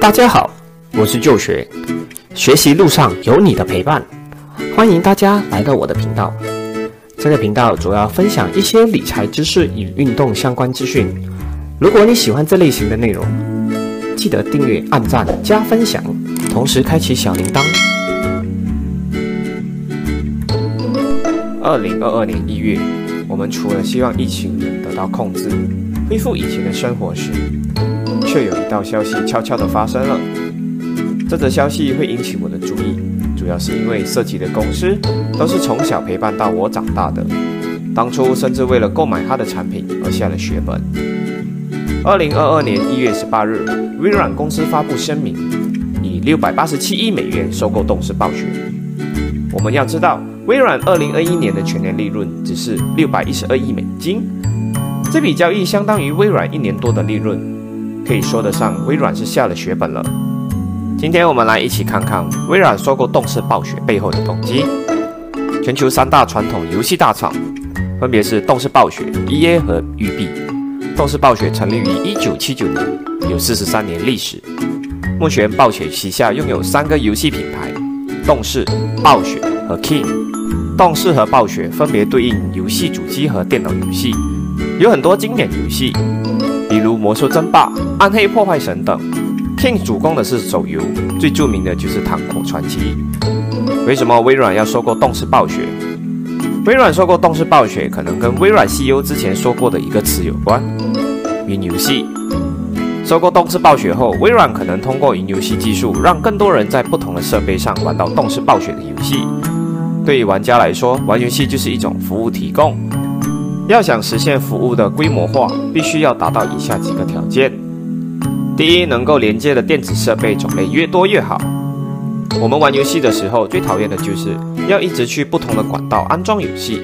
大家好，我是旧学，学习路上有你的陪伴，欢迎大家来到我的频道。这个频道主要分享一些理财知识与运动相关资讯。如果你喜欢这类型的内容，记得订阅、按赞、加分享，同时开启小铃铛。二零二二年一月，我们除了希望疫情能得到控制，恢复以前的生活时，却有一道消息悄悄地发生了。这则消息会引起我的注意，主要是因为涉及的公司都是从小陪伴到我长大的，当初甚至为了购买它的产品而下了血本。二零二二年一月十八日，微软公司发布声明，以六百八十七亿美元收购动视暴雪。我们要知道，微软二零二一年的全年利润只是六百一十二亿美金，这笔交易相当于微软一年多的利润。可以说得上，微软是下了血本了。今天我们来一起看看微软收购动视暴雪背后的动机。全球三大传统游戏大厂，分别是动视暴雪、EA 和育碧。动视暴雪成立于1979年，有43年历史。目前暴雪旗下拥有三个游戏品牌：动视、暴雪和 King。动视和暴雪分别对应游戏主机和电脑游戏，有很多经典游戏。《魔兽争霸》《暗黑破坏神》等，King 主攻的是手游，最著名的就是《糖果传奇》。为什么微软要收购动视暴雪？微软收购动视暴雪，可能跟微软 CEO 之前说过的一个词有关：云游戏。收购动视暴雪后，微软可能通过云游戏技术，让更多人在不同的设备上玩到动视暴雪的游戏。对于玩家来说，玩游戏就是一种服务提供。要想实现服务的规模化，必须要达到以下几个条件：第一，能够连接的电子设备种类越多越好。我们玩游戏的时候，最讨厌的就是要一直去不同的管道安装游戏。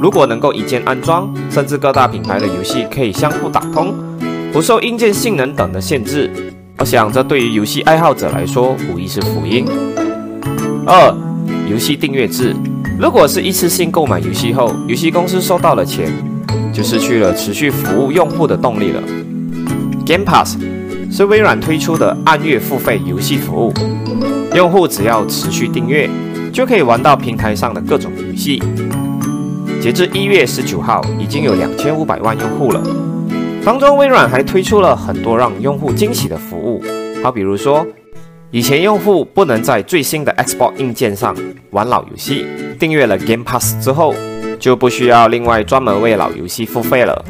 如果能够一键安装，甚至各大品牌的游戏可以相互打通，不受硬件性能等的限制，我想这对于游戏爱好者来说无疑是福音。二，游戏订阅制。如果是一次性购买游戏后，游戏公司收到了钱，就失去了持续服务用户的动力了。Game Pass 是微软推出的按月付费游戏服务，用户只要持续订阅，就可以玩到平台上的各种游戏。截至一月十九号，已经有两千五百万用户了。当中，微软还推出了很多让用户惊喜的服务，好比如说。以前用户不能在最新的 Xbox 硬件上玩老游戏，订阅了 Game Pass 之后，就不需要另外专门为老游戏付费了。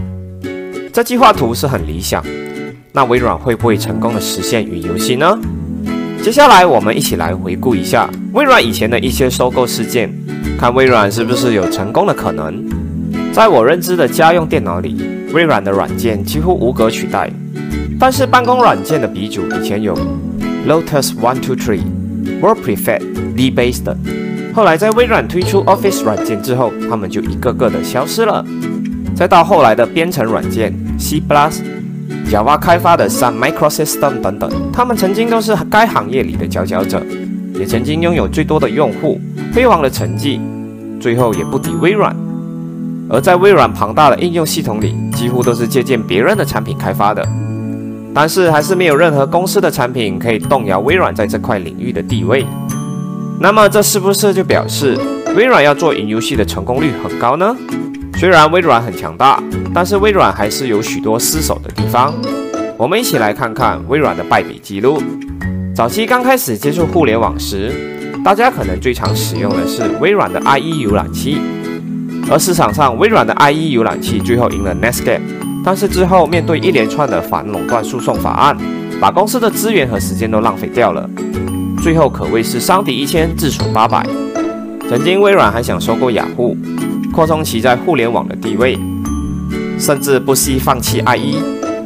这计划图是很理想，那微软会不会成功的实现云游戏呢？接下来我们一起来回顾一下微软以前的一些收购事件，看微软是不是有成功的可能。在我认知的家用电脑里，微软的软件几乎无可取代，但是办公软件的鼻祖以前有。Lotus One Two Three、WordPrefect、Debased，后来在微软推出 Office 软件之后，他们就一个个的消失了。再到后来的编程软件 C++、Java 开发的 Sun Microsystem 等等，他们曾经都是该行业里的佼佼者，也曾经拥有最多的用户、辉煌的成绩，最后也不敌微软。而在微软庞大的应用系统里，几乎都是借鉴别人的产品开发的。但是还是没有任何公司的产品可以动摇微软在这块领域的地位。那么这是不是就表示微软要做云游戏的成功率很高呢？虽然微软很强大，但是微软还是有许多失手的地方。我们一起来看看微软的败笔记录。早期刚开始接触互联网时，大家可能最常使用的是微软的 IE 浏览器，而市场上微软的 IE 浏览器最后赢了 Netscape。但是之后面对一连串的反垄断诉讼法案，把公司的资源和时间都浪费掉了，最后可谓是伤敌一千自损八百。曾经微软还想收购雅虎，扩充其在互联网的地位，甚至不惜放弃 IE，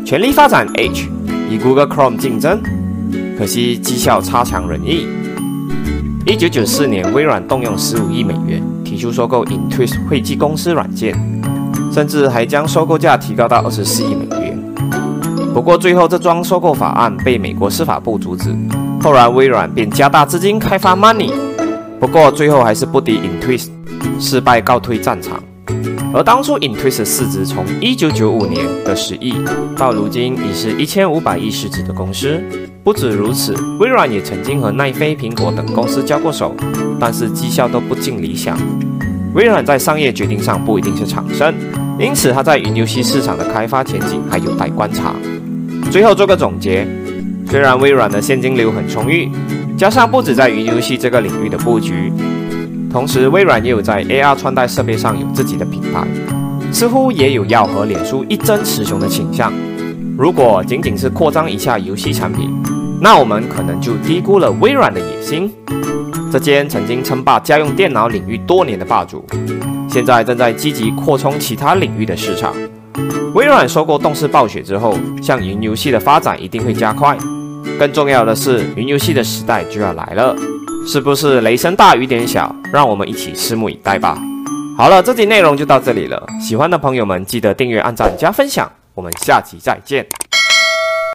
全力发展 H，与 Google Chrome 竞争。可惜绩效差强人意。一九九四年，微软动用十五亿美元提出收购 Intune 会计公司软件。甚至还将收购价提高到二十四亿美元。不过最后这桩收购法案被美国司法部阻止。后来微软便加大资金开发 Money，不过最后还是不敌 Intune，失败告退战场。而当初 Intuit 市值从一九九五年的十亿，到如今已是一千五百亿市值的公司。不止如此，微软也曾经和奈飞、苹果等公司交过手，但是绩效都不尽理想。微软在商业决定上不一定是长胜，因此它在云游戏市场的开发前景还有待观察。最后做个总结，虽然微软的现金流很充裕，加上不止在云游戏这个领域的布局。同时，微软也有在 AR 穿戴设备上有自己的品牌，似乎也有要和脸书一争雌雄的倾向。如果仅仅是扩张一下游戏产品，那我们可能就低估了微软的野心。这间曾经称霸家用电脑领域多年的霸主，现在正在积极扩充其他领域的市场。微软收购动视暴雪之后，像云游戏的发展一定会加快。更重要的是，云游戏的时代就要来了。是不是雷声大雨点小？让我们一起拭目以待吧。好了，这集内容就到这里了。喜欢的朋友们记得订阅、按赞、加分享。我们下集再见。